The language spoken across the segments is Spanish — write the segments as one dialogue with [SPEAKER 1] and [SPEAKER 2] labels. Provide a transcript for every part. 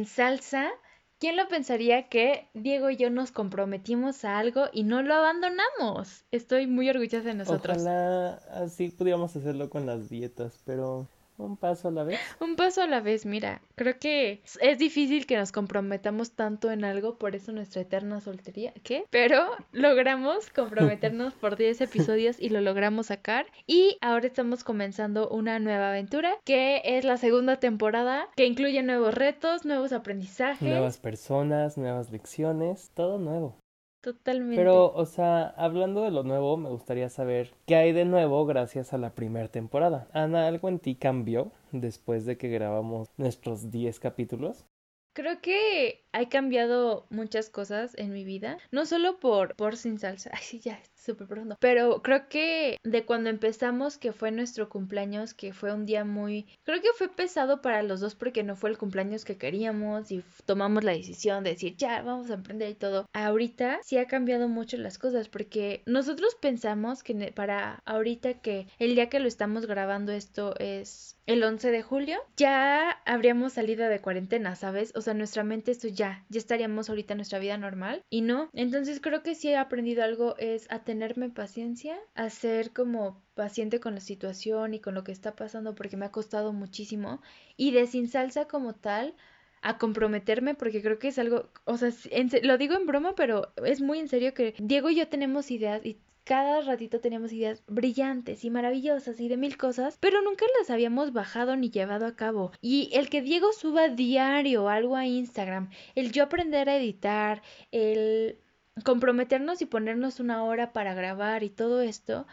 [SPEAKER 1] Sin Salsa. ¿Quién lo pensaría que Diego y yo nos comprometimos a algo y no lo abandonamos? Estoy muy orgullosa de nosotros.
[SPEAKER 2] Ojalá así pudiéramos hacerlo con las dietas, pero un paso a la vez.
[SPEAKER 1] Un paso a la vez, mira. Creo que es difícil que nos comprometamos tanto en algo, por eso nuestra eterna soltería. ¿Qué? Pero logramos comprometernos por 10 episodios y lo logramos sacar. Y ahora estamos comenzando una nueva aventura, que es la segunda temporada, que incluye nuevos retos, nuevos aprendizajes.
[SPEAKER 2] Nuevas personas, nuevas lecciones, todo nuevo.
[SPEAKER 1] Totalmente.
[SPEAKER 2] Pero, o sea, hablando de lo nuevo, me gustaría saber qué hay de nuevo gracias a la primera temporada. Ana, ¿algo en ti cambió después de que grabamos nuestros 10 capítulos?
[SPEAKER 1] Creo que ha cambiado muchas cosas en mi vida, no solo por, por sin salsa, ay sí, ya, pero creo que de cuando empezamos, que fue nuestro cumpleaños, que fue un día muy, creo que fue pesado para los dos porque no fue el cumpleaños que queríamos y tomamos la decisión de decir, ya, vamos a emprender y todo. Ahorita sí ha cambiado mucho las cosas porque nosotros pensamos que para ahorita que el día que lo estamos grabando esto es el 11 de julio, ya habríamos salido de cuarentena, ¿sabes? O sea, nuestra mente esto ya, ya estaríamos ahorita en nuestra vida normal y no. Entonces creo que sí he aprendido algo es a tenerme paciencia, a ser como paciente con la situación y con lo que está pasando porque me ha costado muchísimo y de sin salsa como tal a comprometerme porque creo que es algo, o sea, lo digo en broma, pero es muy en serio que Diego y yo tenemos ideas y cada ratito teníamos ideas brillantes y maravillosas y de mil cosas, pero nunca las habíamos bajado ni llevado a cabo. Y el que Diego suba diario algo a Instagram, el yo aprender a editar, el comprometernos y ponernos una hora para grabar y todo esto,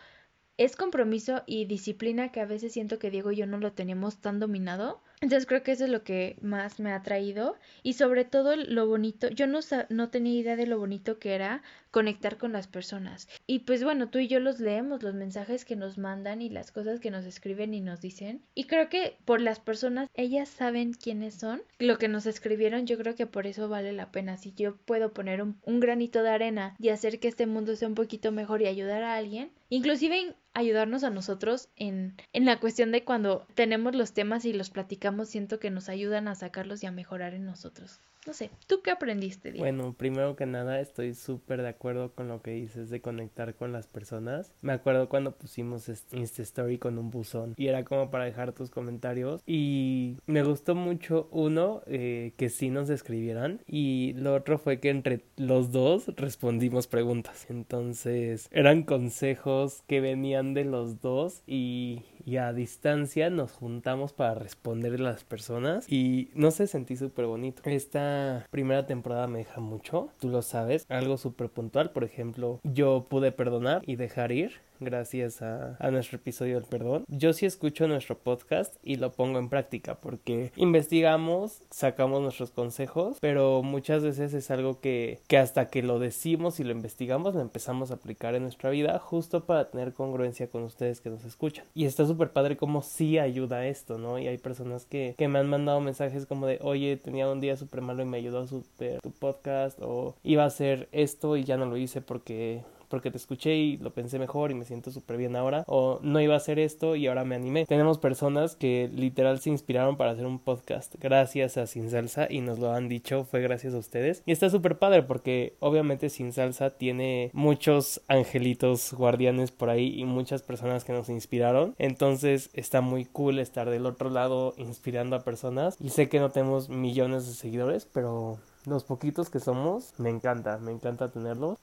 [SPEAKER 1] es compromiso y disciplina que a veces siento que Diego y yo no lo teníamos tan dominado entonces creo que eso es lo que más me ha traído y sobre todo lo bonito, yo no, no tenía idea de lo bonito que era conectar con las personas. Y pues bueno, tú y yo los leemos, los mensajes que nos mandan y las cosas que nos escriben y nos dicen. Y creo que por las personas, ellas saben quiénes son, lo que nos escribieron, yo creo que por eso vale la pena. Si yo puedo poner un, un granito de arena y hacer que este mundo sea un poquito mejor y ayudar a alguien, inclusive ayudarnos a nosotros en, en la cuestión de cuando tenemos los temas y los platicamos, siento que nos ayudan a sacarlos y a mejorar en nosotros. No sé, ¿tú qué aprendiste?
[SPEAKER 2] Bueno, primero que nada estoy súper de acuerdo con lo que dices de conectar con las personas. Me acuerdo cuando pusimos Insta Story con un buzón y era como para dejar tus comentarios y me gustó mucho uno eh, que sí nos escribieran y lo otro fue que entre los dos respondimos preguntas. Entonces eran consejos que venían de los dos y a distancia nos juntamos para responderle a las personas y no sé, sentí súper bonito. Esta primera temporada me deja mucho, tú lo sabes, algo súper puntual, por ejemplo, yo pude perdonar y dejar ir gracias a, nuestro episodio del perdón. Yo sí escucho nuestro podcast y lo pongo en práctica porque investigamos, sacamos nuestros consejos, pero muchas veces es algo que, que hasta que lo decimos y lo investigamos lo empezamos a aplicar en nuestra vida justo para tener congruencia con ustedes que nos escuchan. Y está súper padre como sí ayuda esto, ¿no? Y hay personas que, que me han mandado mensajes como de, oye, tenía un día súper malo y me ayudó a super tu podcast o iba a hacer esto y ya no lo hice porque porque te escuché y lo pensé mejor y me siento súper bien ahora, o no iba a hacer esto y ahora me animé. Tenemos personas que literal se inspiraron para hacer un podcast gracias a Sin Salsa y nos lo han dicho, fue gracias a ustedes. Y está súper padre porque obviamente Sin Salsa tiene muchos angelitos guardianes por ahí y muchas personas que nos inspiraron. Entonces está muy cool estar del otro lado inspirando a personas. Y sé que no tenemos millones de seguidores, pero los poquitos que somos, me encanta, me encanta tenerlos.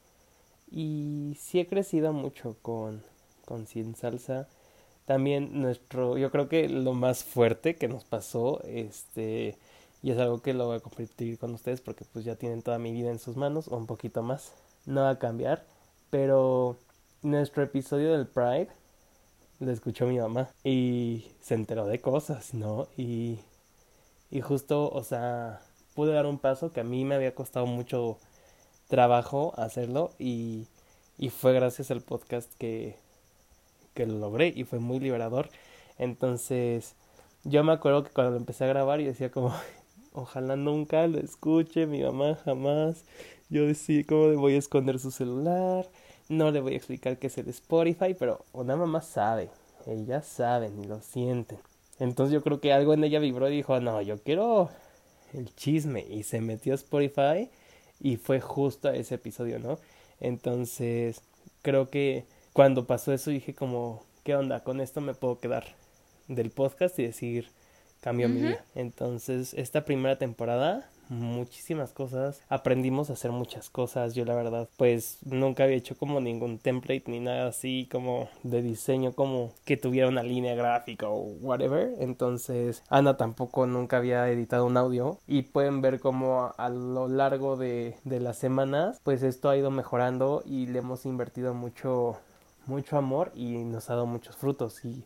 [SPEAKER 2] Y sí he crecido mucho con, con Sin Salsa. También nuestro, yo creo que lo más fuerte que nos pasó, este, y es algo que lo voy a compartir con ustedes porque pues ya tienen toda mi vida en sus manos, o un poquito más, no va a cambiar, pero nuestro episodio del Pride lo escuchó mi mamá y se enteró de cosas, ¿no? Y, y justo, o sea, pude dar un paso que a mí me había costado mucho trabajo hacerlo y, y fue gracias al podcast que, que lo logré y fue muy liberador. Entonces, yo me acuerdo que cuando lo empecé a grabar y decía como, ojalá nunca lo escuche, mi mamá jamás. Yo decía, ¿cómo le voy a esconder su celular? No le voy a explicar qué es el Spotify, pero una mamá sabe, ellas saben y lo sienten. Entonces yo creo que algo en ella vibró y dijo, no, yo quiero el chisme. Y se metió a Spotify y fue justo a ese episodio, ¿no? Entonces creo que cuando pasó eso dije como, ¿qué onda? Con esto me puedo quedar del podcast y decir, cambió mi vida. Entonces esta primera temporada muchísimas cosas, aprendimos a hacer muchas cosas, yo la verdad pues nunca había hecho como ningún template ni nada así como de diseño como que tuviera una línea gráfica o whatever, entonces Ana tampoco nunca había editado un audio. Y pueden ver como a lo largo de, de las semanas pues esto ha ido mejorando y le hemos invertido mucho mucho amor y nos ha dado muchos frutos. Y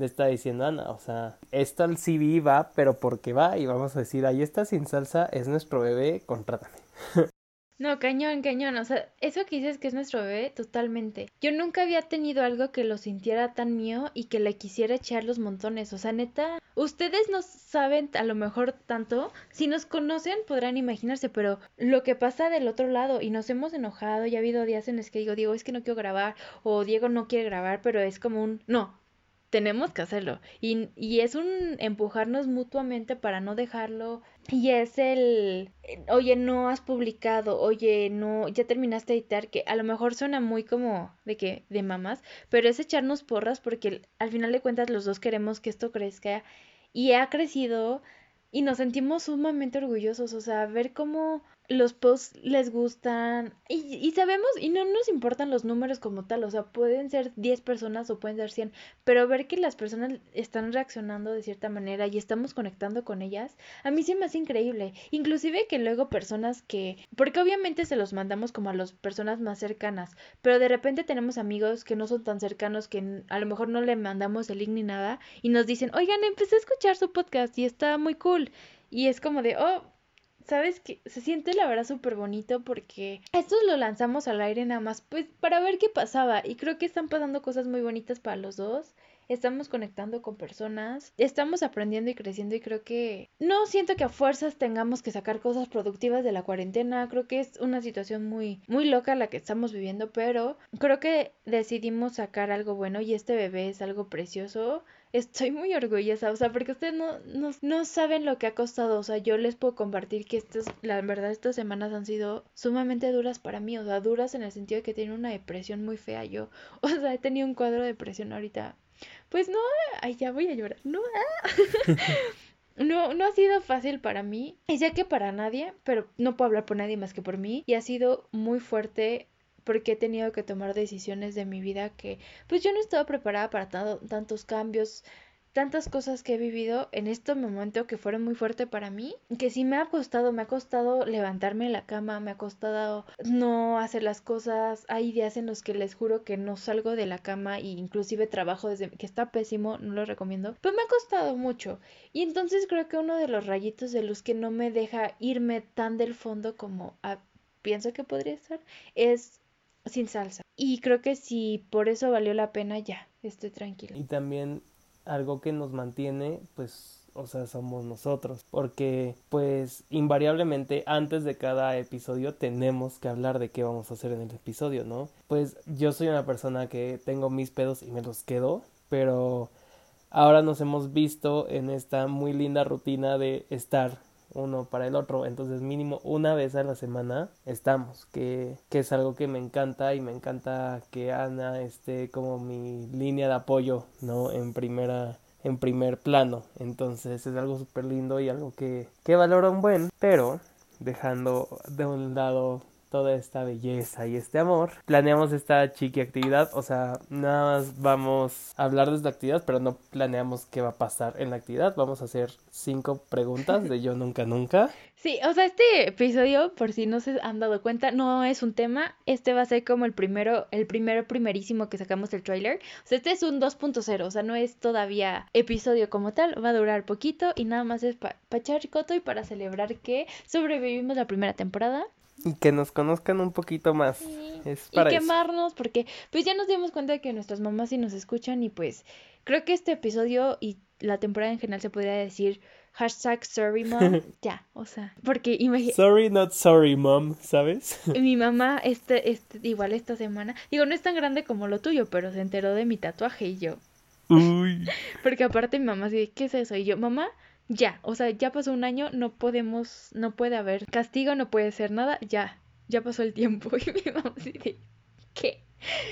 [SPEAKER 2] le está diciendo Ana, o sea, esto al CV va, pero porque va y vamos a decir, ahí está sin salsa, es nuestro bebé, contrátame.
[SPEAKER 1] No, cañón, cañón. O sea, eso que dices que es nuestro bebé, totalmente. Yo nunca había tenido algo que lo sintiera tan mío y que le quisiera echar los montones. O sea, neta, ustedes no saben a lo mejor tanto. Si nos conocen, podrán imaginarse, pero lo que pasa del otro lado y nos hemos enojado y ha habido días en los que digo, Diego, es que no quiero grabar o Diego no quiere grabar, pero es como un, no, tenemos que hacerlo. Y, y, es un empujarnos mutuamente para no dejarlo. Y es el, oye, no has publicado, oye, no, ya terminaste de editar, que a lo mejor suena muy como de que, de mamás, pero es echarnos porras porque al final de cuentas los dos queremos que esto crezca y ha crecido y nos sentimos sumamente orgullosos, o sea, ver cómo los posts les gustan y, y, sabemos y no nos importan los números como tal, o sea, pueden ser 10 personas o pueden ser 100, pero ver que las personas están reaccionando de cierta manera y estamos conectando con ellas, a mí sí me hace increíble, inclusive que luego personas que, porque obviamente se los mandamos como a las personas más cercanas, pero de repente tenemos amigos que no son tan cercanos que a lo mejor no le mandamos el link ni nada y nos dicen, oigan, empecé a escuchar su podcast y está muy cool. Y es como de, oh, ¿sabes que Se siente la verdad súper bonito porque esto lo lanzamos al aire nada más, pues para ver qué pasaba. Y creo que están pasando cosas muy bonitas para los dos. Estamos conectando con personas, estamos aprendiendo y creciendo y creo que no siento que a fuerzas tengamos que sacar cosas productivas de la cuarentena, creo que es una situación muy muy loca la que estamos viviendo, pero creo que decidimos sacar algo bueno y este bebé es algo precioso. Estoy muy orgullosa, o sea, porque ustedes no, no, no, saben lo que ha costado, o sea, yo les puedo compartir que estas, la verdad, estas semanas han sido sumamente duras para mí, o sea, duras en el sentido de que tiene una depresión muy fea. Yo, o sea, he tenido un cuadro de depresión ahorita, pues no, ay, ya voy a llorar, no, No, no ha sido fácil para mí, y sé que para nadie, pero no puedo hablar por nadie más que por mí, y ha sido muy fuerte porque he tenido que tomar decisiones de mi vida que pues yo no estaba preparada para tantos cambios, tantas cosas que he vivido en este momento que fueron muy fuertes para mí, que sí me ha costado, me ha costado levantarme en la cama, me ha costado no hacer las cosas, hay días en los que les juro que no salgo de la cama e inclusive trabajo desde que está pésimo, no lo recomiendo, pero me ha costado mucho y entonces creo que uno de los rayitos de luz que no me deja irme tan del fondo como pienso que podría estar es sin salsa. Y creo que si por eso valió la pena, ya, estoy tranquila.
[SPEAKER 2] Y también algo que nos mantiene, pues, o sea, somos nosotros. Porque, pues, invariablemente antes de cada episodio tenemos que hablar de qué vamos a hacer en el episodio, ¿no? Pues yo soy una persona que tengo mis pedos y me los quedo, pero ahora nos hemos visto en esta muy linda rutina de estar uno para el otro. Entonces mínimo una vez a la semana estamos, que, que es algo que me encanta y me encanta que Ana esté como mi línea de apoyo, ¿no? En primera en primer plano. Entonces es algo súper lindo y algo que, que valoro un buen, pero dejando de un lado toda esta belleza y este amor, planeamos esta chiqui actividad, o sea, nada más vamos a hablar de esta actividad, pero no planeamos qué va a pasar en la actividad, vamos a hacer cinco preguntas de yo nunca nunca.
[SPEAKER 1] Sí, o sea, este episodio, por si no se han dado cuenta, no es un tema, este va a ser como el primero, el primero primerísimo que sacamos del trailer, o sea, este es un 2.0, o sea, no es todavía episodio como tal, va a durar poquito y nada más es para pa coto y para celebrar que sobrevivimos la primera temporada
[SPEAKER 2] y que nos conozcan un poquito más. Es
[SPEAKER 1] para y quemarnos, porque pues ya nos dimos cuenta de que nuestras mamás sí nos escuchan y pues creo que este episodio y la temporada en general se podría decir hashtag sorry mom, ya, o sea, porque imagínate.
[SPEAKER 2] Sorry, not sorry mom, ¿sabes?
[SPEAKER 1] Mi mamá, este, este, igual esta semana, digo, no es tan grande como lo tuyo, pero se enteró de mi tatuaje y yo,
[SPEAKER 2] Uy.
[SPEAKER 1] Porque aparte mi mamá dice, ¿qué es eso? Y yo, mamá, ya, o sea, ya pasó un año, no podemos, no puede haber castigo, no puede ser nada, ya, ya pasó el tiempo. Y mi mamá dice, ¿qué?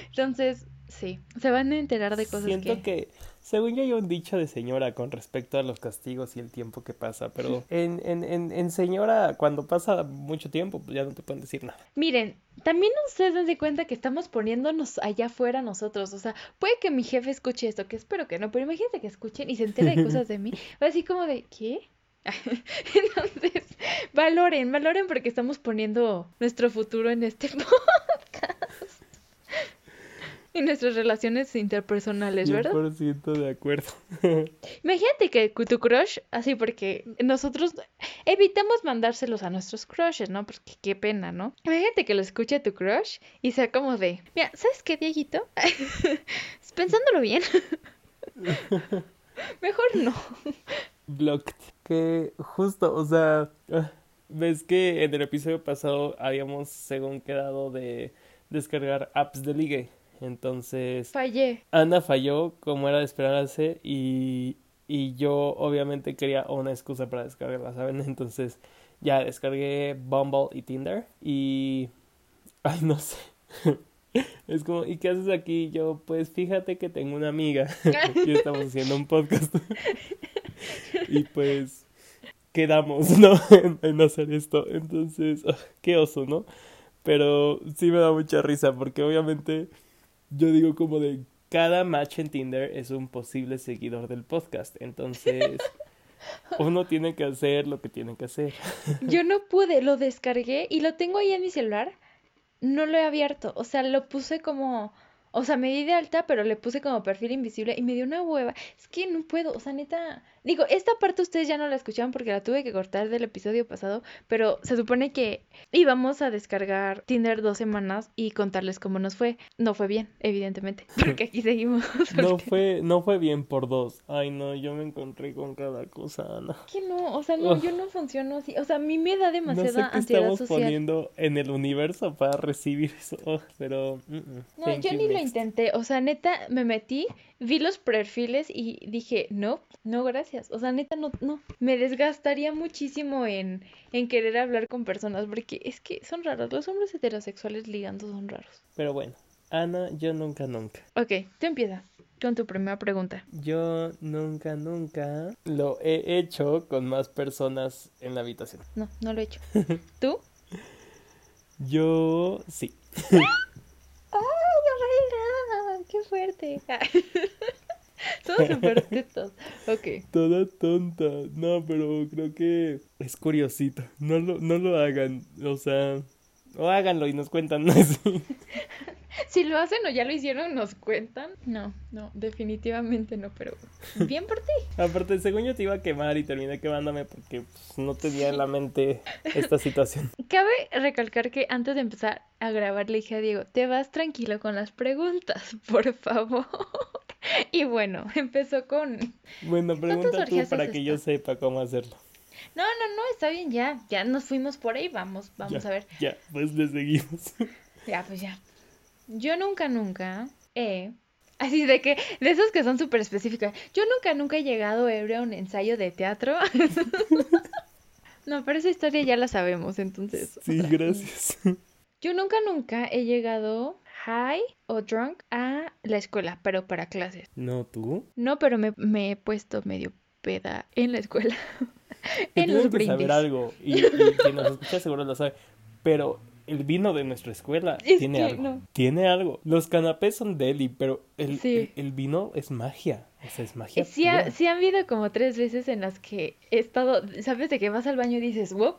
[SPEAKER 1] Entonces, sí, se van a enterar de cosas
[SPEAKER 2] Siento que... según yo hay un dicho de señora con respecto a los castigos y el tiempo que pasa, pero en, en, en, en señora, cuando pasa mucho tiempo, pues ya no te pueden decir nada.
[SPEAKER 1] Miren, también ustedes den de cuenta que estamos poniéndonos allá afuera nosotros. O sea, puede que mi jefe escuche esto, que espero que no, pero imagínate que escuchen y se entere de cosas de mí. Va así como de, ¿qué? Entonces, valoren, valoren porque estamos poniendo nuestro futuro en este podcast. Y nuestras relaciones interpersonales, ¿verdad?
[SPEAKER 2] 100% de acuerdo.
[SPEAKER 1] Imagínate que tu crush, así porque nosotros evitamos mandárselos a nuestros crushes, ¿no? Porque qué pena, ¿no? Imagínate que lo escuche tu crush y sea como de, mira, ¿sabes qué, Dieguito? Pensándolo bien. Mejor no.
[SPEAKER 2] Blocked. Que justo, o sea, ves que en el episodio pasado habíamos, según quedado, de descargar apps de ligue. Entonces...
[SPEAKER 1] Fallé.
[SPEAKER 2] Ana falló, como era de esperarse, y, y yo obviamente quería una excusa para descargarla, ¿saben? Entonces ya descargué Bumble y Tinder y... Ay, no sé. Es como, ¿y qué haces aquí? Yo, pues fíjate que tengo una amiga y estamos haciendo un podcast. y pues quedamos, ¿no? En, en hacer esto. Entonces, ah, qué oso, ¿no? Pero sí me da mucha risa porque obviamente yo digo como de cada match en Tinder es un posible seguidor del podcast. Entonces, uno tiene que hacer lo que tiene que hacer.
[SPEAKER 1] Yo no pude, lo descargué y lo tengo ahí en mi celular. No lo he abierto, o sea, lo puse como, o sea, me di de alta, pero le puse como perfil invisible y me dio una hueva. Es que no puedo, o sea, neta, digo, esta parte ustedes ya no la escuchaban porque la tuve que cortar del episodio pasado, pero se supone que íbamos a descargar Tinder dos semanas y contarles cómo nos fue. No fue bien, evidentemente, porque aquí seguimos.
[SPEAKER 2] No fue, no fue bien por dos. Ay, no, yo me encontré con cada cosa, Ana.
[SPEAKER 1] que no, o sea, no, yo no funciono así. O sea, a mí me da
[SPEAKER 2] No sé
[SPEAKER 1] demasiada
[SPEAKER 2] qué
[SPEAKER 1] ansiedad
[SPEAKER 2] estamos
[SPEAKER 1] social.
[SPEAKER 2] poniendo en el universo para recibir eso, pero... mm, mm,
[SPEAKER 1] No,
[SPEAKER 2] thank
[SPEAKER 1] yo ni lo intenté. O sea, neta, me metí, vi los perfiles y dije, no, no, gracias. O sea, neta, no, no. Me desgastaría muchísimo en, en querer hablar con personas porque es que son raros. Los hombres heterosexuales ligando son raros.
[SPEAKER 2] Pero bueno, Ana, yo nunca, nunca.
[SPEAKER 1] Ok, tú empieza con tu primera pregunta.
[SPEAKER 2] Yo nunca, nunca lo he hecho con más personas en la habitación.
[SPEAKER 1] No, no lo he hecho. ¿Tú?
[SPEAKER 2] Yo sí.
[SPEAKER 1] ¡Qué fuerte! Somos súper tetos. Ok.
[SPEAKER 2] Toda tonta. No, pero creo que es curiosito. No lo, no lo hagan. O sea, o háganlo y nos cuentan así.
[SPEAKER 1] Si lo hacen o ya lo hicieron, nos cuentan. No, no, definitivamente no, pero bien por ti.
[SPEAKER 2] Aparte, según yo te iba a quemar y terminé quemándome porque pues, no tenía en la mente esta situación.
[SPEAKER 1] Cabe recalcar que antes de empezar a grabar le dije a Diego, te vas tranquilo con las preguntas, por favor. Y bueno, empezó con...
[SPEAKER 2] Bueno, pregunta tú para que yo sepa cómo hacerlo.
[SPEAKER 1] No, no, no, está bien, ya, ya nos fuimos por ahí, vamos, vamos
[SPEAKER 2] Ya,
[SPEAKER 1] a ver.
[SPEAKER 2] Ya, pues le seguimos.
[SPEAKER 1] Ya, pues ya. Yo nunca, nunca he... Así de que, de esos que son súper específicos. Yo nunca, nunca he llegado ebrio a un ensayo de teatro. No, pero esa historia ya la sabemos, entonces.
[SPEAKER 2] Sí,
[SPEAKER 1] otra.
[SPEAKER 2] gracias.
[SPEAKER 1] Yo nunca, nunca he llegado high o drunk a la escuela, pero para clases.
[SPEAKER 2] No, tú.
[SPEAKER 1] No, pero me, me he puesto medio peda en la escuela. En los
[SPEAKER 2] que
[SPEAKER 1] brindis.
[SPEAKER 2] saber algo. Y, y quien nos escucha seguro lo sabe. Pero el vino de nuestra escuela
[SPEAKER 1] Es
[SPEAKER 2] tiene algo.
[SPEAKER 1] no.
[SPEAKER 2] Tiene algo. Los canapés son deli, pero el,
[SPEAKER 1] Sí.
[SPEAKER 2] el, el vino es magia. O sea, es magia.
[SPEAKER 1] Sí, ha, sí han habido como tres veces en las que he estado, ¿sabes? De que vas al baño y dices, wow,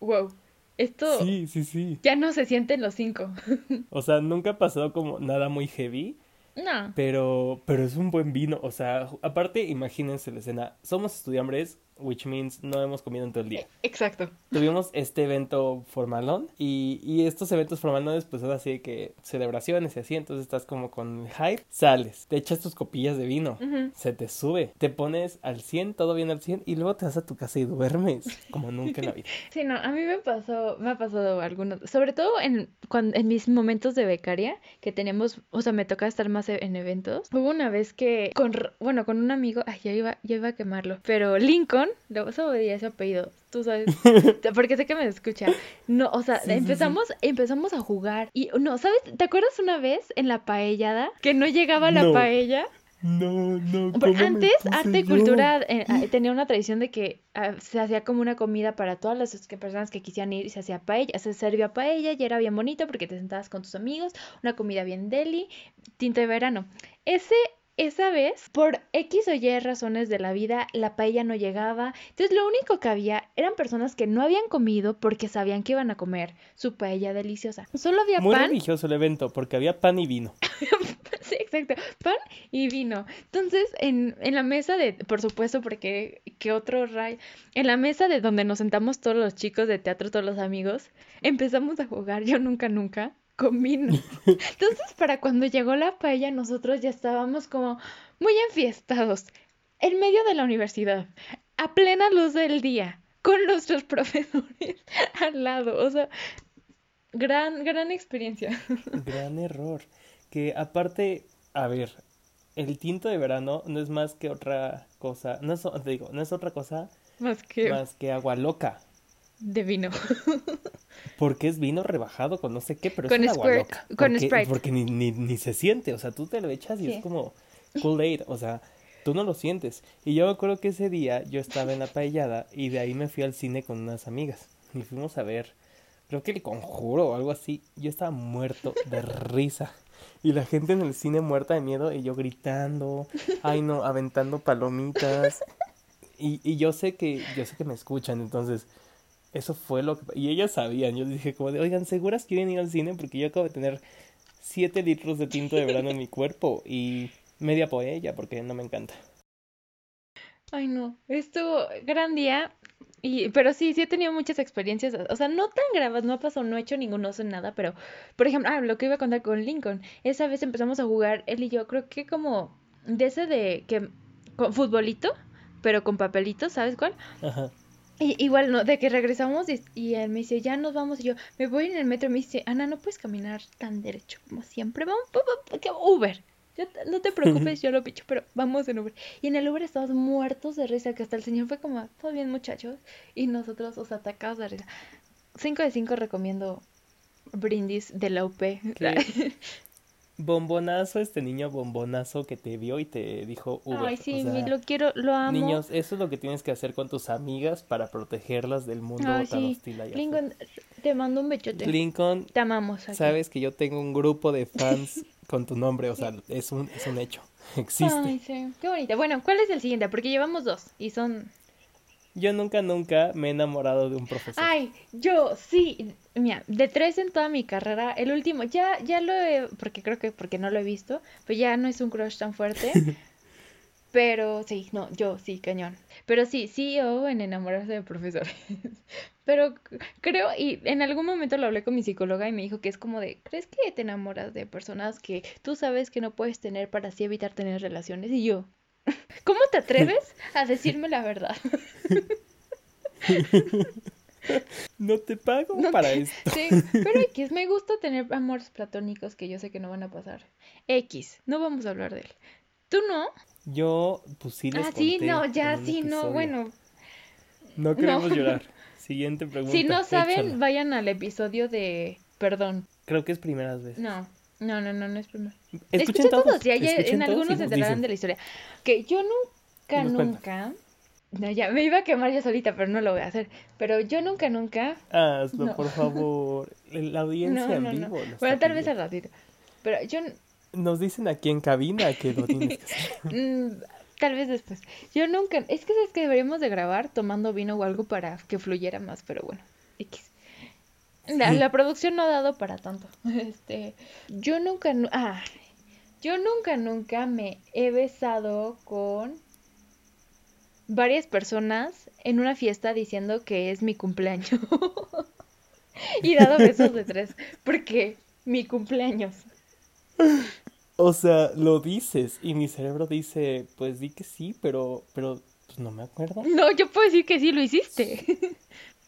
[SPEAKER 1] wow, esto
[SPEAKER 2] Sí, sí, sí.
[SPEAKER 1] ya no se sienten los cinco.
[SPEAKER 2] O sea, nunca ha pasado como nada muy heavy.
[SPEAKER 1] No.
[SPEAKER 2] Pero, pero es un buen vino. O sea, aparte, imagínense la escena. Somos estudiantes which means no hemos comido en todo el día.
[SPEAKER 1] Exacto.
[SPEAKER 2] Tuvimos este evento formalón y, y estos eventos formalones pues son así que celebraciones y así, entonces estás como con hype, sales, te echas tus copillas de vino, se te sube, te pones al 100, todo bien al 100 y luego te vas a tu casa y duermes como nunca en la vida.
[SPEAKER 1] Sí, no, a mí me pasó, me ha pasado algunos, sobre todo en, cuando, en mis momentos de becaria, que teníamos, o sea, me tocaba estar más e- en eventos. Hubo una vez que, con, bueno, con un amigo, ay, ya iba, ya iba a quemarlo, pero Lincoln, lo vas a odiar ese apellido, tú sabes, porque sé que me escucha. No, o sea,
[SPEAKER 2] Sí, sí, sí.
[SPEAKER 1] empezamos, empezamos a jugar y, no, ¿sabes? ¿Te acuerdas una vez en la paellada que no llegaba la
[SPEAKER 2] No.
[SPEAKER 1] paella?
[SPEAKER 2] No, no,
[SPEAKER 1] Porque
[SPEAKER 2] ¿cómo me
[SPEAKER 1] antes, arte y cultura eh, ah, tenía una tradición de que ah, se hacía como una comida para todas las personas que quisieran ir y se hacía paella, se servía paella y era bien bonito porque te sentabas con tus amigos, una comida bien deli, tinto de verano. Ese, esa vez, por X o Y razones de la vida, la paella no llegaba. Entonces lo único que había eran personas que no habían comido porque sabían que iban a comer su paella deliciosa. Solo había
[SPEAKER 2] Muy
[SPEAKER 1] pan.
[SPEAKER 2] religioso el evento porque había pan y vino.
[SPEAKER 1] Sí, exacto. Pan y vino. Entonces, en, en la mesa de, por supuesto, porque qué otro ray, en la mesa de donde nos sentamos todos los chicos de teatro, todos los amigos, empezamos a jugar yo nunca nunca con vino. Entonces, para cuando llegó la paella, nosotros ya estábamos como muy enfiestados, en medio de la universidad, a plena luz del día, con nuestros profesores al lado. O sea, gran, gran experiencia.
[SPEAKER 2] Gran error. Que aparte, a ver, el tinto de verano no es más que otra cosa, no es, te digo, no es otra cosa
[SPEAKER 1] Más que
[SPEAKER 2] más que agua loca.
[SPEAKER 1] De vino.
[SPEAKER 2] Porque es vino rebajado con no sé qué, pero
[SPEAKER 1] Con
[SPEAKER 2] es un agua
[SPEAKER 1] Squirt,
[SPEAKER 2] loca.
[SPEAKER 1] con
[SPEAKER 2] porque,
[SPEAKER 1] Sprite.
[SPEAKER 2] Porque ni, ni, ni se siente, o sea, tú te lo echas y
[SPEAKER 1] Sí.
[SPEAKER 2] es como Kool-Aid, o sea, tú no lo sientes. Y yo me acuerdo que ese día yo estaba en la paellada y de ahí me fui al cine con unas amigas. Y fuimos a ver, creo que el conjuro o algo así. Yo estaba muerto de risa. Y la gente en el cine muerta de miedo y yo gritando, ay no, aventando palomitas. Y, y yo sé que, yo sé que me escuchan, entonces, eso fue lo que... Y ellas sabían, yo les dije como de, oigan, ¿seguras quieren ir al cine? Porque yo acabo de tener 7 litros de tinto de verano en mi cuerpo y media poella porque no me encanta.
[SPEAKER 1] Ay, no. Estuvo gran día. Y, pero sí, sí he tenido muchas experiencias. O sea, no tan graves, no ha pasado, no he hecho ningún oso en nada, pero, por ejemplo, ah, lo que iba a contar con Lincoln. Esa vez empezamos a jugar, él y yo, creo que como de ese de que, con futbolito, pero con papelito, ¿sabes cuál?
[SPEAKER 2] Ajá.
[SPEAKER 1] Y, igual, ¿no? De que regresamos y, y él me dice, ya nos vamos. Y yo, me voy en el metro. Y me dice, Ana, no puedes caminar tan derecho como siempre. Vamos, Uber. No te preocupes, yo lo picho, pero vamos en Uber. Y en el Uber estábamos muertos de risa, que hasta el señor fue como, todo bien, muchachos. Y nosotros, o sea, atacados de risa. 5 de 5 recomiendo Brindis de la UP.
[SPEAKER 2] Bombonazo, este niño bombonazo que te vio y te dijo Uber.
[SPEAKER 1] Ay, sí,
[SPEAKER 2] o sea,
[SPEAKER 1] lo quiero, lo amo.
[SPEAKER 2] Niños, eso es lo que tienes que hacer con tus amigas para protegerlas del mundo
[SPEAKER 1] Ay,
[SPEAKER 2] tan
[SPEAKER 1] sí.
[SPEAKER 2] hostil allá
[SPEAKER 1] Lincoln, te mando un bechote.
[SPEAKER 2] Lincoln,
[SPEAKER 1] Te amamos. aquí.
[SPEAKER 2] sabes que yo tengo un grupo de fans con tu nombre, o sea, es un, es un hecho, existe.
[SPEAKER 1] Ay, sí, qué bonita. Bueno, ¿cuál es el siguiente? Porque llevamos dos y son
[SPEAKER 2] Yo nunca, nunca me he enamorado de un profesor.
[SPEAKER 1] Ay, yo sí, mira, de tres en toda mi carrera, el último, ya, ya lo he, porque creo que porque no lo he visto, pues ya no es un crush tan fuerte, pero sí, no, yo sí, cañón. Pero sí, sí o en enamorarse de profesores. Pero creo, y en algún momento lo hablé con mi psicóloga y me dijo que es como de, ¿crees que te enamoras de personas que tú sabes que no puedes tener para así evitar tener relaciones? Y yo, ¿cómo te atreves a decirme la verdad?
[SPEAKER 2] No te pago
[SPEAKER 1] No
[SPEAKER 2] para
[SPEAKER 1] te-
[SPEAKER 2] esto.
[SPEAKER 1] Sí, pero X, me gusta tener amores platónicos que yo sé que no van a pasar. X, no vamos a hablar de él. ¿Tú no?
[SPEAKER 2] Yo, pues sí les
[SPEAKER 1] Ah, sí, no, ya, sí, no, bueno.
[SPEAKER 2] No queremos
[SPEAKER 1] No.
[SPEAKER 2] llorar. Siguiente pregunta.
[SPEAKER 1] Si no saben,
[SPEAKER 2] échala.
[SPEAKER 1] vayan al episodio de... Perdón.
[SPEAKER 2] Creo que es primeras veces.
[SPEAKER 1] No, no, no, no, no es primero.
[SPEAKER 2] Escuchen todos.
[SPEAKER 1] todos, y en algunos se enterarán de la historia. Que yo nunca, nunca... No, ya, me iba a quemar yo solita, pero no lo voy a hacer. Pero yo nunca, nunca...
[SPEAKER 2] Hazlo,
[SPEAKER 1] No.
[SPEAKER 2] por favor. La audiencia
[SPEAKER 1] No,
[SPEAKER 2] en vivo.
[SPEAKER 1] Bueno, tal vez al ratito. Pero yo...
[SPEAKER 2] Nos dicen aquí en cabina que lo tienes que hacer.
[SPEAKER 1] Mm, tal vez después. Yo nunca, es que es que deberíamos de grabar tomando vino o algo para que fluyera más, pero bueno, X. La, la producción no ha dado para tanto. Este, yo nunca, nu- ah, yo nunca, nunca me he besado con varias personas en una fiesta diciendo que es mi cumpleaños. y dado besos de tres, porque mi cumpleaños.
[SPEAKER 2] O sea, lo dices y mi cerebro dice, pues di que sí, pero, pero, pues no me acuerdo.
[SPEAKER 1] No, yo puedo decir que sí lo hiciste.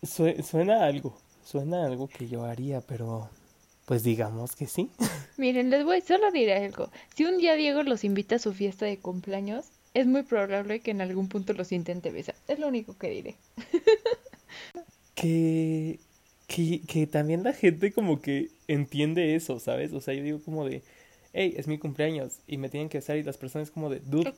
[SPEAKER 2] suena algo, suena algo que yo haría, pero pues digamos que sí.
[SPEAKER 1] Miren, les voy, solo diré algo. Si un día Diego los invita a su fiesta de cumpleaños, es muy probable que en algún punto los intente besar. Es lo único que diré.
[SPEAKER 2] que, que, que también la gente como que entiende eso, ¿sabes? O sea, yo digo como de, hey, es mi cumpleaños y me tienen que besar y las personas como de, dude,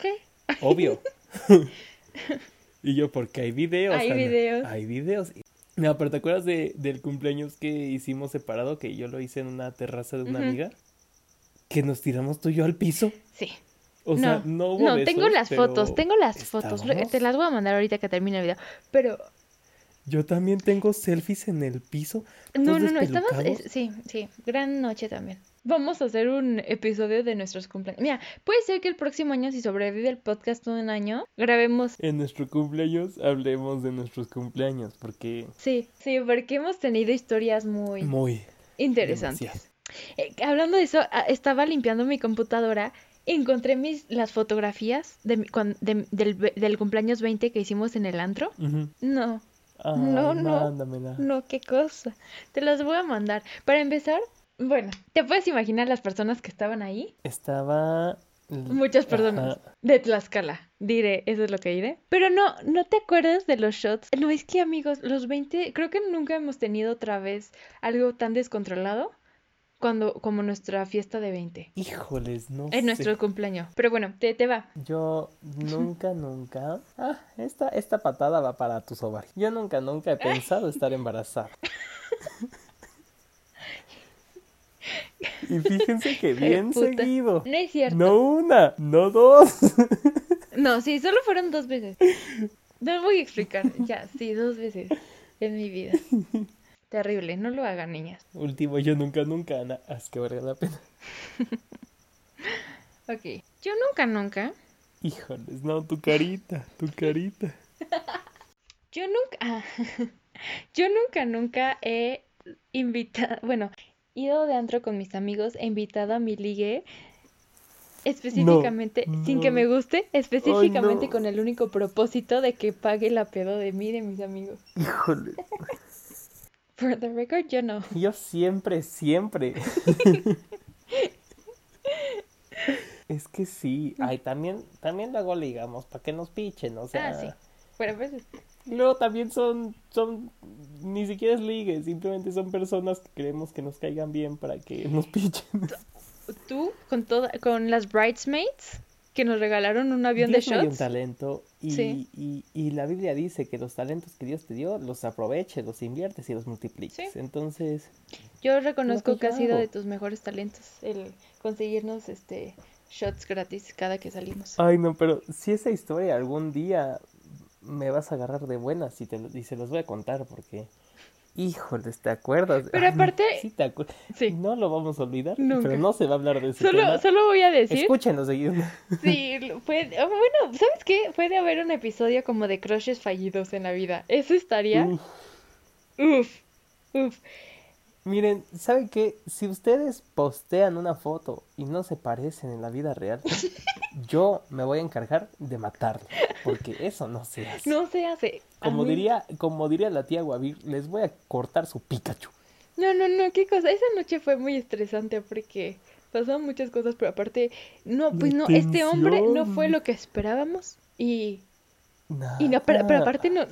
[SPEAKER 2] obvio. y yo, porque hay videos.
[SPEAKER 1] Hay videos.
[SPEAKER 2] Hay videos. No, pero ¿te acuerdas de, del cumpleaños que hicimos separado? Que yo lo hice en una terraza de una amiga. Que nos tiramos tú y yo al piso.
[SPEAKER 1] Sí.
[SPEAKER 2] O sea, no hubo
[SPEAKER 1] No, tengo las fotos, tengo las fotos. Te las voy a mandar ahorita que termine el video. Pero.
[SPEAKER 2] Yo también tengo selfies en el piso.
[SPEAKER 1] No, no, no, estamos. sí, sí. Gran noche también. Vamos a hacer un episodio de nuestros cumpleaños. Mira, puede ser que el próximo año, si sobrevive el podcast un año, grabemos.
[SPEAKER 2] En nuestro cumpleaños hablemos de nuestros cumpleaños, porque.
[SPEAKER 1] Sí, sí, porque hemos tenido historias muy.
[SPEAKER 2] Muy.
[SPEAKER 1] Interesantes. Eh, hablando de eso, ah, estaba limpiando mi computadora. Encontré mis, las fotografías de, del, del, cumpleaños 20 que hicimos en el antro. No, no, no. No, qué cosa. Te las voy a mandar. Para empezar, bueno, ¿te puedes imaginar las personas que estaban ahí?
[SPEAKER 2] Estaba...
[SPEAKER 1] Muchas personas. De Tlaxcala, diré, eso es lo que diré. Pero no, ¿no te acuerdas de los shots? No, es que amigos, los 20, creo que nunca hemos tenido otra vez algo tan descontrolado cuando como nuestra fiesta de 20.
[SPEAKER 2] Híjoles, no
[SPEAKER 1] En nuestro cumpleaños. Pero bueno, te, te va.
[SPEAKER 2] Yo nunca, nunca... Ah, esta, esta patada va para tus ovarios. Yo nunca, nunca he pensado estar embarazada. Y fíjense que bien seguido.
[SPEAKER 1] No es cierto.
[SPEAKER 2] No una, no dos.
[SPEAKER 1] No, sí, solo fueron dos veces. No voy a explicar. Ya, sí, dos veces en mi vida. Terrible, no lo hagan, niñas.
[SPEAKER 2] Último, yo nunca, nunca, Ana. Haz que valga la pena.
[SPEAKER 1] ok, yo nunca, nunca.
[SPEAKER 2] Híjoles, no, tu carita, tu carita.
[SPEAKER 1] yo nunca, yo nunca, nunca he invitado, bueno, ido de antro con mis amigos e invitado a mi ligue específicamente, sin que me guste, específicamente con el único propósito de que pague la pedo de mí y de mis amigos.
[SPEAKER 2] Híjole.
[SPEAKER 1] For the record, yo no.
[SPEAKER 2] Yo siempre, siempre. es que sí, ay, también, también luego ligamos, para que nos pichen, o sea.
[SPEAKER 1] Ah, sí. Pero pues
[SPEAKER 2] Luego también son, son, ni siquiera es ligue, simplemente son personas que queremos que nos caigan bien para que nos pichen.
[SPEAKER 1] ¿Tú, con toda, con las bridesmaids que nos regalaron un avión de shots?
[SPEAKER 2] un talento y, y, y, la Biblia dice que los talentos que Dios te dio los aproveches, los inviertes y los multipliques. Entonces...
[SPEAKER 1] Yo reconozco que ha sido de tus mejores talentos el conseguirnos este shots gratis cada que salimos.
[SPEAKER 2] Ay, no, pero si esa historia algún día me vas a agarrar de buenas y, te, y se los voy a contar porque... Híjoles, ¿te acuerdas?
[SPEAKER 1] Pero aparte...
[SPEAKER 2] sí, te acuerdas. Sí. No lo vamos a olvidar, pero no se va a hablar de eso.
[SPEAKER 1] Solo, solo voy a decir...
[SPEAKER 2] Escúchenlo seguido.
[SPEAKER 1] Sí, fue... Bueno, ¿sabes qué? Puede haber un episodio como de crushes fallidos en la vida. Eso estaría... Uf. Uf. Uf.
[SPEAKER 2] Miren, ¿saben qué? Si ustedes postean una foto y no se parecen en la vida real, yo me voy a encargar de matarlo, porque eso no se hace.
[SPEAKER 1] No se hace.
[SPEAKER 2] Como diría, como diría la tía Guavir, les voy a cortar su Pikachu.
[SPEAKER 1] No, no, no, qué cosa. Esa noche fue muy estresante porque pasaron muchas cosas, pero aparte, no, pues no, este hombre no fue lo que esperábamos y y no, pero, pero, aparte no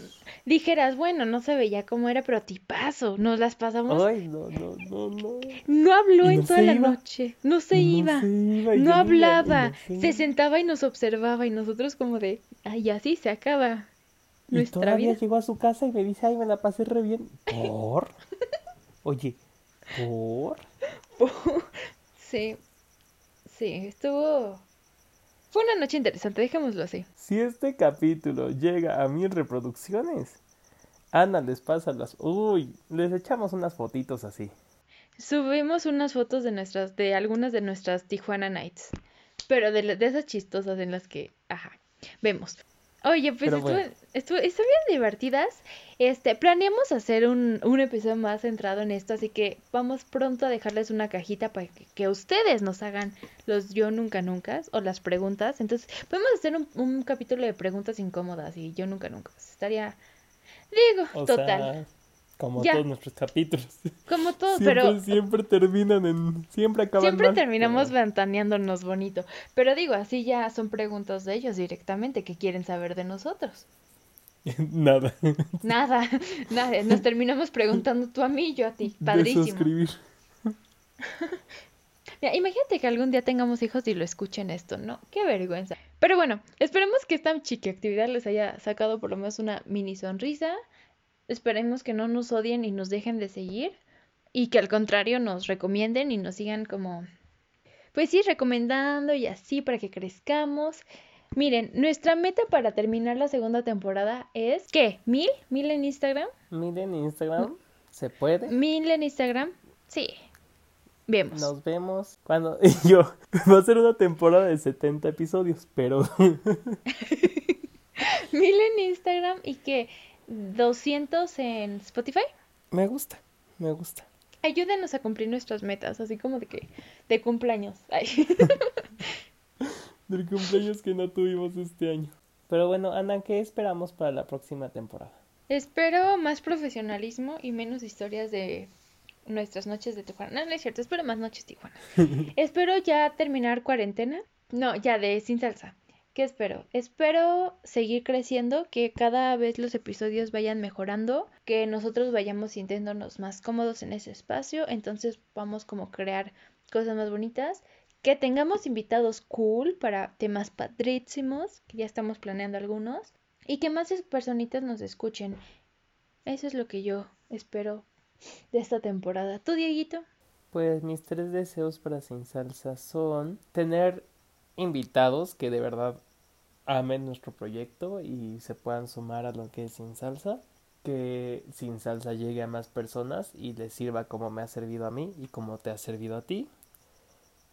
[SPEAKER 1] dijeras, bueno, no se veía cómo era, pero tipazo, nos las pasamos.
[SPEAKER 2] Ay, no, no, no, no.
[SPEAKER 1] No habló en toda la noche, no se iba, no hablaba, se sentaba y nos observaba y nosotros como de, ay, así se acaba nuestra
[SPEAKER 2] y todavía
[SPEAKER 1] vida.
[SPEAKER 2] llegó a su casa y me dice, ay, me la pasé re bien. ¿Por? Oye, ¿por?
[SPEAKER 1] sí, sí, estuvo fue una noche interesante, dejémoslo así.
[SPEAKER 2] Si este capítulo llega a mil reproducciones, Ana les pasa las... Uy, les echamos unas fotitos así.
[SPEAKER 1] Subimos unas fotos de nuestras, de algunas de nuestras Tijuana Nights. Pero de, de esas chistosas en las que, ajá, vemos. Oye, pues estuvo, estuvo, estuvieron divertidas. Este, planeamos hacer un, un, episodio más centrado en esto, así que vamos pronto a dejarles una cajita para que, que ustedes nos hagan los yo nunca nunca o las preguntas. Entonces, podemos hacer un, un capítulo de preguntas incómodas y yo nunca nunca. Estaría, digo, total.
[SPEAKER 2] Como todos nuestros capítulos.
[SPEAKER 1] Como todos,
[SPEAKER 2] pero. Siempre terminan en. Siempre acaban
[SPEAKER 1] Siempre terminamos ventaneándonos bonito. Pero digo, así ya son preguntas de ellos directamente que quieren saber de nosotros.
[SPEAKER 2] Nada.
[SPEAKER 1] Nada, nada. Nos terminamos preguntando tú a mí y yo a ti. Padrísimo. De suscribir. Mira, imagínate que algún día tengamos hijos y lo escuchen esto, ¿no? Qué vergüenza. Pero bueno, esperemos que esta chiqui actividad les haya sacado por lo menos una mini sonrisa Esperemos que no nos odien y nos dejen de seguir y que al contrario nos recomienden y nos sigan como, pues sí, recomendando y así para que crezcamos. Miren, nuestra meta para terminar la segunda temporada es, ¿qué? ¿Mil? ¿Mil en Instagram?
[SPEAKER 2] ¿Mil en Instagram? ¿Se puede?
[SPEAKER 1] ¿Mil en Instagram? Sí. Vemos.
[SPEAKER 2] Nos vemos cuando yo va a ser una temporada de 70 episodios, pero
[SPEAKER 1] mil en Instagram y que 200 en Spotify.
[SPEAKER 2] Me gusta, me gusta.
[SPEAKER 1] Ayúdenos a cumplir nuestras metas, así como de que de cumpleaños.
[SPEAKER 2] Del cumpleaños que no tuvimos este año. Pero bueno, Ana, ¿qué esperamos para la próxima temporada?
[SPEAKER 1] Espero más profesionalismo y menos historias de nuestras noches de Tijuana. No, no es cierto, espero más noches Tijuana. espero ya terminar cuarentena. No, ya de sin salsa. ¿Qué espero? Espero seguir creciendo, que cada vez los episodios vayan mejorando, que nosotros vayamos sintiéndonos más cómodos en ese espacio, entonces vamos como crear cosas más bonitas, que tengamos invitados cool para temas padrísimos, que ya estamos planeando algunos, y que más personitas nos escuchen. Eso es lo que yo espero de esta temporada. ¿Tú, Dieguito?
[SPEAKER 2] Pues mis tres deseos para Sin Salsa son tener invitados que de verdad amen nuestro proyecto y se puedan sumar a lo que es Sin Salsa. Que Sin Salsa llegue a más personas y les sirva como me ha servido a mí y como te ha servido a ti.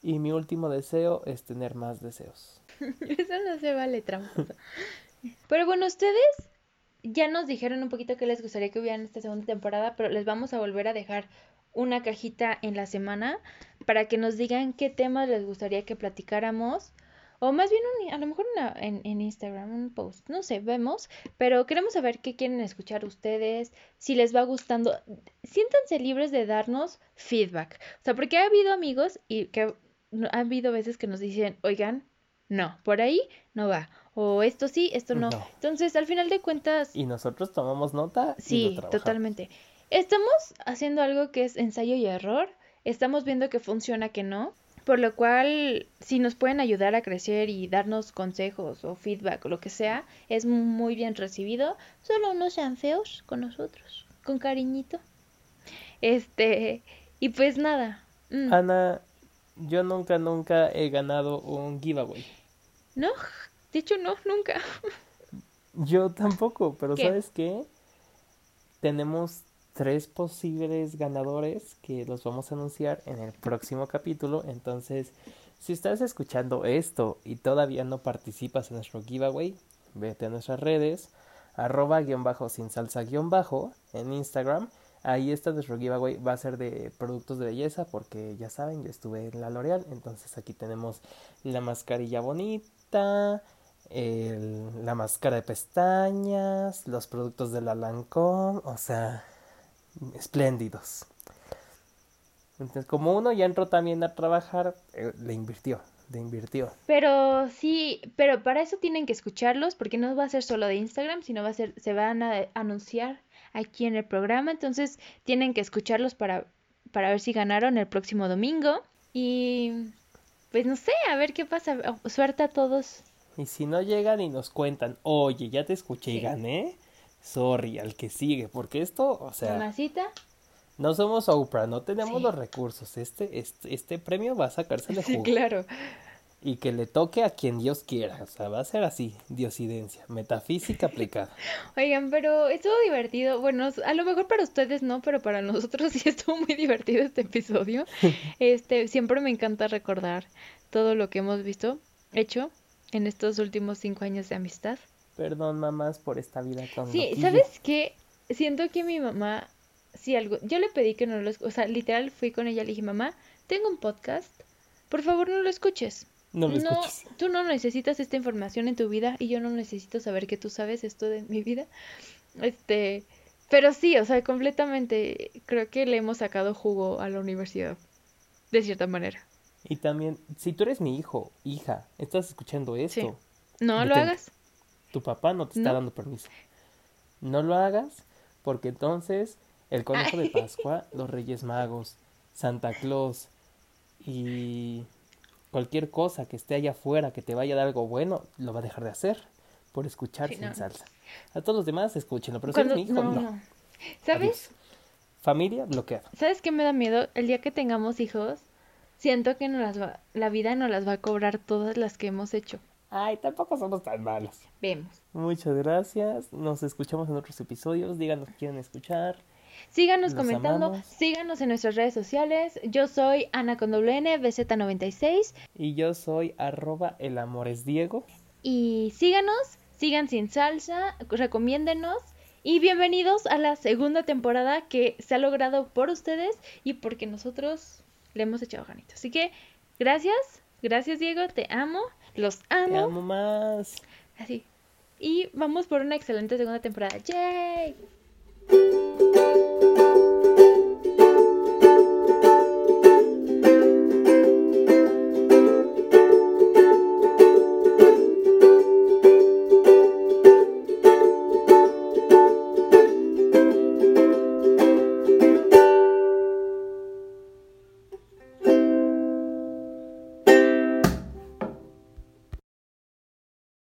[SPEAKER 2] Y mi último deseo es tener más deseos.
[SPEAKER 1] Eso no se vale tramposo. Pero bueno, ustedes ya nos dijeron un poquito qué les gustaría que hubiera esta segunda temporada, pero les vamos a volver a dejar una cajita en la semana para que nos digan qué temas les gustaría que platicáramos o más bien a lo mejor una, en, en, Instagram, un post, no sé, vemos, pero queremos saber qué quieren escuchar ustedes, si les va gustando, siéntanse libres de darnos feedback, o sea, porque ha habido amigos y que ha habido veces que nos dicen, oigan, no, por ahí no va, o esto sí, esto no. Entonces, al final de cuentas...
[SPEAKER 2] Y nosotros tomamos nota.
[SPEAKER 1] Sí, totalmente. Estamos haciendo algo que es ensayo y error, estamos viendo que funciona, que no. Por lo cual, si nos pueden ayudar a crecer y darnos consejos o feedback o lo que sea, es muy bien recibido. Solo no sean feos con nosotros, con cariñito. Este, y pues nada.
[SPEAKER 2] Mm. Ana, yo nunca, nunca he ganado un giveaway.
[SPEAKER 1] No, dicho no, nunca.
[SPEAKER 2] Yo tampoco, pero ¿sabes qué? Tenemos tres posibles ganadores que los vamos a anunciar en el próximo capítulo. Entonces, si estás escuchando esto y todavía no participas en nuestro giveaway, vete a nuestras redes, arroba guion bajo sin salsa guion bajo en Instagram. Ahí está nuestro giveaway, va a ser de productos de belleza porque ya saben, yo estuve en la L'Oreal, entonces aquí tenemos la mascarilla bonita, la máscara de pestañas, los productos de la Lancôme, o sea, espléndidos. Entonces, como uno ya entró también a trabajar, eh, le invirtió, le invirtió.
[SPEAKER 1] Pero sí, pero para eso tienen que escucharlos, porque no va a ser solo de Instagram, sino va a ser, se van a anunciar aquí en el programa, entonces tienen que escucharlos para, para ver si ganaron el próximo domingo. Y pues no sé, a ver qué pasa. Suerte a todos.
[SPEAKER 2] Y si no llegan y nos cuentan, oye, ya te escuché y gané, sorry, al que sigue, porque esto, o sea...
[SPEAKER 1] ¿Mamacita?
[SPEAKER 2] No somos Oprah, no tenemos los recursos. Este, este, este premio va a sacarse de jugo.
[SPEAKER 1] claro.
[SPEAKER 2] Y que le toque a quien Dios quiera. O sea, va a ser así, diosidencia, metafísica aplicada.
[SPEAKER 1] Oigan, pero estuvo divertido. Bueno, a lo mejor para ustedes no, pero para nosotros sí estuvo muy divertido este episodio. Este, siempre me encanta recordar todo lo que hemos visto, hecho en estos últimos cinco años de amistad.
[SPEAKER 2] Perdón, mamás, por esta vida tan
[SPEAKER 1] Sí,
[SPEAKER 2] loquilla.
[SPEAKER 1] ¿sabes qué? Siento que mi mamá, sí, algo, yo le pedí que no lo, o sea, literal fui con ella, le dije, mamá, tengo un podcast, por favor no lo escuches.
[SPEAKER 2] No lo escuches.
[SPEAKER 1] tú no necesitas esta información en tu vida y yo no necesito saber que tú sabes esto de mi vida. Este, pero sí, o sea, completamente creo que le hemos sacado jugo a la universidad, de cierta manera.
[SPEAKER 2] Y también, si tú eres mi hijo, hija, estás escuchando esto,
[SPEAKER 1] Sí. No lo hagas.
[SPEAKER 2] Tu papá no te está
[SPEAKER 1] No.
[SPEAKER 2] dando permiso. No lo hagas, porque entonces el conejo de Pascua, los Reyes Magos, Santa Claus y cualquier cosa que esté allá afuera que te vaya a dar algo bueno, lo va a dejar de hacer por escuchar
[SPEAKER 1] Sí,
[SPEAKER 2] sin
[SPEAKER 1] no.
[SPEAKER 2] salsa. A todos los demás, escúchenlo, pero
[SPEAKER 1] Cuando-
[SPEAKER 2] si eres mi hijo,
[SPEAKER 1] no,
[SPEAKER 2] no.
[SPEAKER 1] no. ¿Sabes?
[SPEAKER 2] Adiós. Familia bloqueada.
[SPEAKER 1] ¿Sabes qué me da miedo? El día que tengamos hijos, siento que nos las va- la vida nos las va a cobrar todas las que hemos hecho.
[SPEAKER 2] Ay, tampoco somos tan malos.
[SPEAKER 1] Vemos.
[SPEAKER 2] Muchas gracias. Nos escuchamos en otros episodios. Díganos qué quieren escuchar.
[SPEAKER 1] Síganos
[SPEAKER 2] Los
[SPEAKER 1] comentando,
[SPEAKER 2] amamos.
[SPEAKER 1] síganos en nuestras redes sociales. Yo soy Ana con doble N, BZ96.
[SPEAKER 2] Y yo soy arroba el amor es Diego.
[SPEAKER 1] Y síganos, sigan sin salsa, recomiéndenos. Y bienvenidos a la segunda temporada que se ha logrado por ustedes y porque nosotros le hemos echado ganitas. Así que gracias, gracias Diego, te amo, los
[SPEAKER 2] Te
[SPEAKER 1] amo.
[SPEAKER 2] amo más.
[SPEAKER 1] Así. Y vamos por una excelente segunda temporada. ¡Yay!